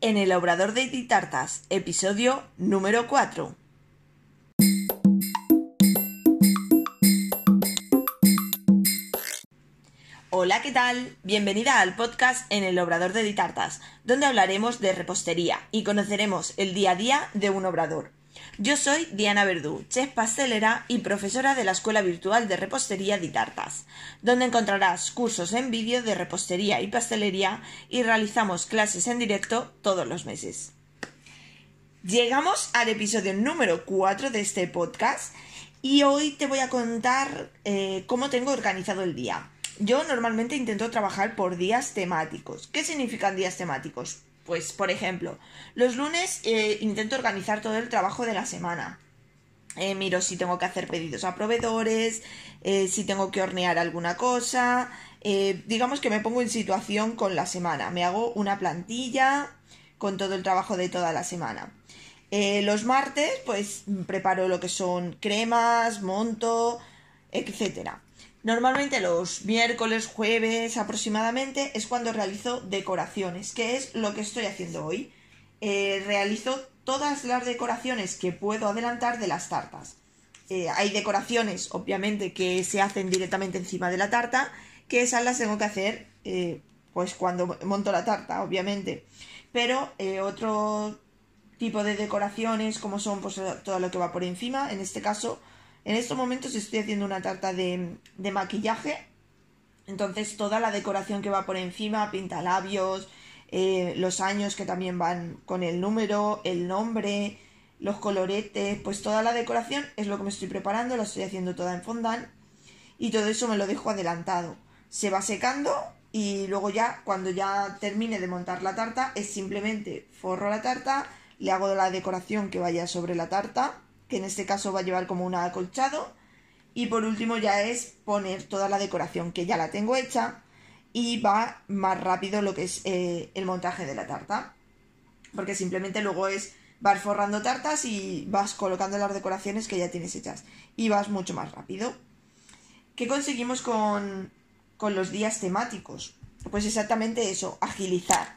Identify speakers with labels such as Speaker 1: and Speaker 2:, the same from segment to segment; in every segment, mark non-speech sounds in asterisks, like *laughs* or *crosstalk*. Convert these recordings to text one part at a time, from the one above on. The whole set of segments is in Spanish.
Speaker 1: en el Obrador de Titartas, episodio número 4. Hola, ¿qué tal? Bienvenida al podcast en el Obrador de Ditartas, donde hablaremos de repostería y conoceremos el día a día de un obrador. Yo soy Diana Verdú, chef pastelera y profesora de la Escuela Virtual de Repostería Ditartas, donde encontrarás cursos en vídeo de repostería y pastelería y realizamos clases en directo todos los meses. Llegamos al episodio número 4 de este podcast y hoy te voy a contar eh, cómo tengo organizado el día. Yo normalmente intento trabajar por días temáticos. ¿Qué significan días temáticos? Pues, por ejemplo, los lunes eh, intento organizar todo el trabajo de la semana. Eh, miro si tengo que hacer pedidos a proveedores, eh, si tengo que hornear alguna cosa. digamos que me pongo en situación con la semana. Me hago una plantilla con todo el trabajo de toda la semana. los martes, pues preparo lo que son cremas, monto, etcétera. Normalmente los miércoles, jueves aproximadamente es cuando realizo decoraciones, que es lo que estoy haciendo hoy. Eh, realizo todas las decoraciones que puedo adelantar de las tartas. Eh, hay decoraciones, obviamente, que se hacen directamente encima de la tarta, que esas las tengo que hacer eh, pues cuando monto la tarta, obviamente. Pero otro tipo de decoraciones, como son pues, todo lo que va por encima, en este caso en estos momentos estoy haciendo una tarta de, maquillaje. Entonces toda la decoración que va por encima, pintalabios, eh, los años que también van con el número, el nombre, los coloretes, pues toda la decoración es lo que me estoy preparando, la estoy haciendo toda en fondant y todo eso me lo dejo adelantado. Se va secando y luego ya cuando ya termine de montar la tarta es simplemente forro la tarta, le hago la decoración que vaya sobre la tarta que en este caso va a llevar como un acolchado. Y por último ya es poner toda la decoración que ya la tengo hecha y va más rápido lo que es eh, el montaje de la tarta. Porque simplemente luego es vas forrando tartas y vas colocando las decoraciones que ya tienes hechas. Y vas mucho más rápido. ¿Qué conseguimos con, con los días temáticos? Pues exactamente eso, agilizar.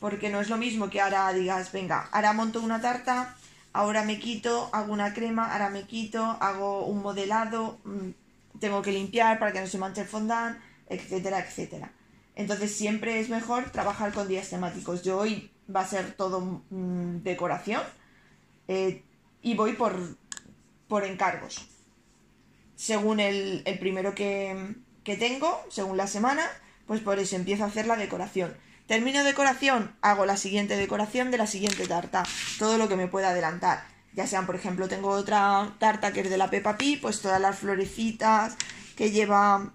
Speaker 1: Porque no es lo mismo que ahora digas, venga, ahora monto una tarta ahora me quito, hago una crema, ahora me quito, hago un modelado, mm, tengo que limpiar para que no se manche el fondant, etcétera, etcétera. Entonces siempre es mejor trabajar con días temáticos. Yo hoy va a ser todo mm, decoración eh, y voy por, por encargos. Según el, el primero que, que tengo, según la semana, pues por eso empiezo a hacer la decoración. Termino decoración, hago la siguiente decoración de la siguiente tarta. Todo lo que me pueda adelantar. Ya sean, por ejemplo, tengo otra tarta que es de la Peppa Pig, pues todas las florecitas que lleva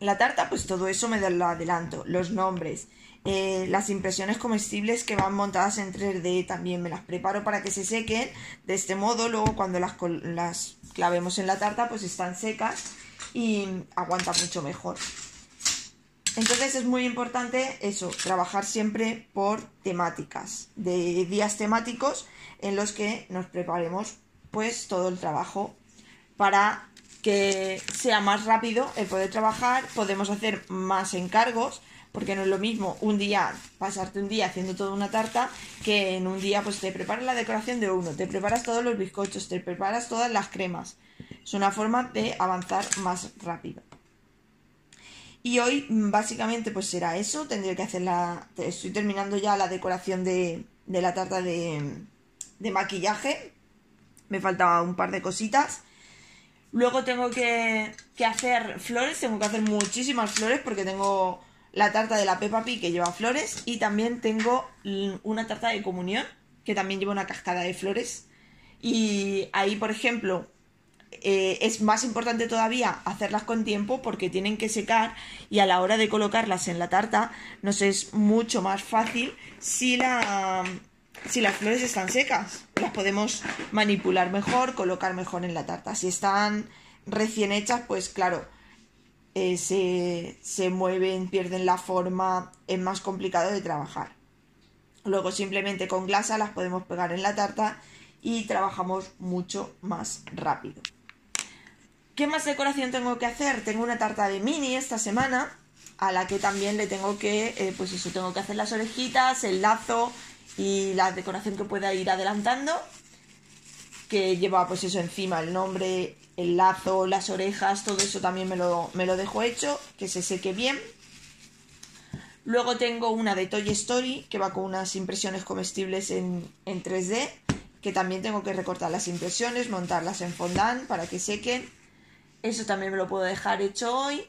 Speaker 1: la tarta, pues todo eso me lo adelanto. Los nombres. Eh, las impresiones comestibles que van montadas en 3D también me las preparo para que se sequen. De este modo, luego cuando las, las clavemos en la tarta, pues están secas y aguanta mucho mejor. Entonces es muy importante eso, trabajar siempre por temáticas, de días temáticos en los que nos preparemos pues todo el trabajo para que sea más rápido el poder trabajar, podemos hacer más encargos, porque no es lo mismo un día, pasarte un día haciendo toda una tarta, que en un día pues te preparas la decoración de uno, te preparas todos los bizcochos, te preparas todas las cremas. Es una forma de avanzar más rápido. Y hoy mm, básicamente pues será eso, tendré que hacer la... Estoy terminando ya la decoración de, la tarta de, de maquillaje. Me faltaba un par de cositas. Luego tengo que, que, hacer flores, tengo que hacer muchísimas flores porque tengo la tarta de la Peppa Pig que lleva flores y también tengo una tarta de comunión que también lleva una cascada de flores. Y ahí, por ejemplo, eh, es más importante todavía hacerlas con tiempo porque tienen que secar y a la hora de colocarlas en la tarta nos es mucho más fácil si, si las flores están secas. Las podemos manipular mejor, colocar mejor en la tarta. Si están recién hechas, pues claro, eh, se, se mueven, pierden la forma, es más complicado de trabajar. Luego simplemente con glasa las podemos pegar en la tarta y trabajamos mucho más rápido. ¿Qué más decoración tengo que hacer? Tengo una tarta de mini esta semana, a la que también le tengo que, eh, pues eso, tengo que hacer las orejitas, el lazo y la decoración que pueda ir adelantando, que lleva pues eso encima, el nombre, el lazo, las orejas, todo eso también me lo, me lo dejo hecho, que se seque bien. Luego tengo una de Toy Story, que va con unas impresiones comestibles en, en 3D, que también tengo que recortar las impresiones, montarlas en fondant para que sequen. Eso también me lo puedo dejar hecho hoy.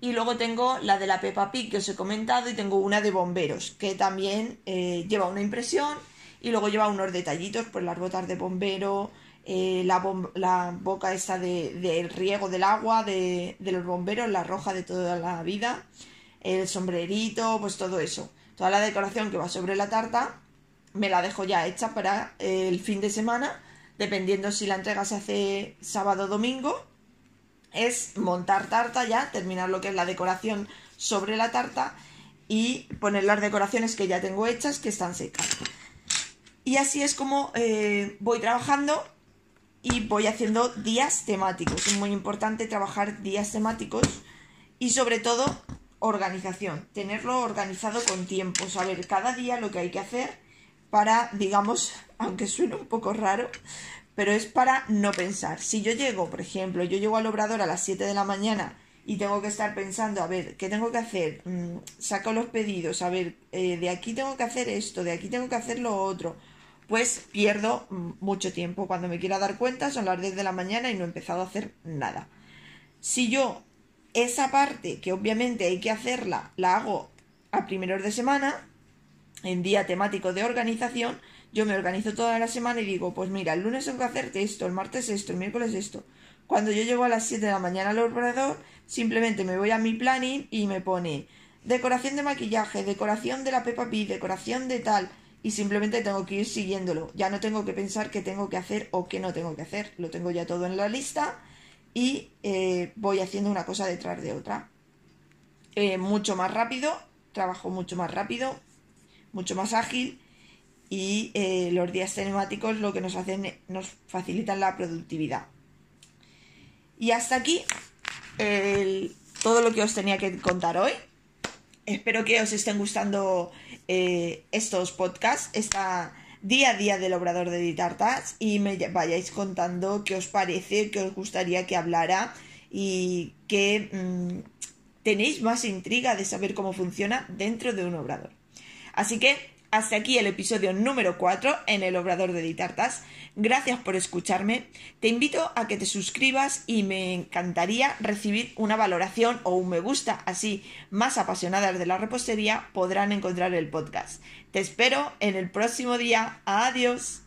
Speaker 1: Y luego tengo la de la Peppa Pig que os he comentado y tengo una de bomberos que también eh, lleva una impresión y luego lleva unos detallitos, pues las botas de bombero, eh, la, la, boca esta del de, riego del agua de, de, los bomberos, la roja de toda la vida, el sombrerito, pues todo eso. Toda la decoración que va sobre la tarta me la dejo ya hecha para el fin de semana, dependiendo si la entrega se hace sábado o domingo es montar tarta ya, terminar lo que es la decoración sobre la tarta y poner las decoraciones que ya tengo hechas que están secas. Y así es como eh, voy trabajando y voy haciendo días temáticos. Es muy importante trabajar días temáticos y sobre todo organización, tenerlo organizado con tiempo, saber cada día lo que hay que hacer para, digamos, *laughs* aunque suene un poco raro, pero es para no pensar. Si yo llego, por ejemplo, yo llego al obrador a las 7 de la mañana y tengo que estar pensando, a ver, ¿qué tengo que hacer? Mm, saco los pedidos, a ver, eh, de aquí tengo que hacer esto, de aquí tengo que hacer lo otro. Pues pierdo mm, mucho tiempo. Cuando me quiera dar cuenta son las 10 de la mañana y no he empezado a hacer nada. Si yo esa parte, que obviamente hay que hacerla, la hago a primeros de semana, en día temático de organización, yo me organizo toda la semana y digo, pues mira, el lunes tengo que hacerte esto, el martes esto, el miércoles esto. Cuando yo llego a las 7 de la mañana al operador, simplemente me voy a mi planning y me pone decoración de maquillaje, decoración de la Peppa Pig, decoración de tal, y simplemente tengo que ir siguiéndolo. Ya no tengo que pensar qué tengo que hacer o qué no tengo que hacer. Lo tengo ya todo en la lista y eh, voy haciendo una cosa detrás de otra. Eh, mucho más rápido, trabajo mucho más rápido, mucho más ágil y eh, los días temáticos lo que nos hacen, nos facilitan la productividad. Y hasta aquí todo lo que os tenía que contar hoy. Espero que os estén gustando eh, estos podcasts, esta día a día del obrador de Ditartas y me vayáis contando qué os parece, qué os gustaría que hablara y que mm, tenéis más intriga de saber cómo funciona dentro de un obrador. Así que hasta aquí el episodio número 4 en el Obrador de Ditartas. Gracias por escucharme. Te invito a que te suscribas y me encantaría recibir una valoración o un me gusta. Así, más apasionadas de la repostería podrán encontrar el podcast. Te espero en el próximo día. Adiós.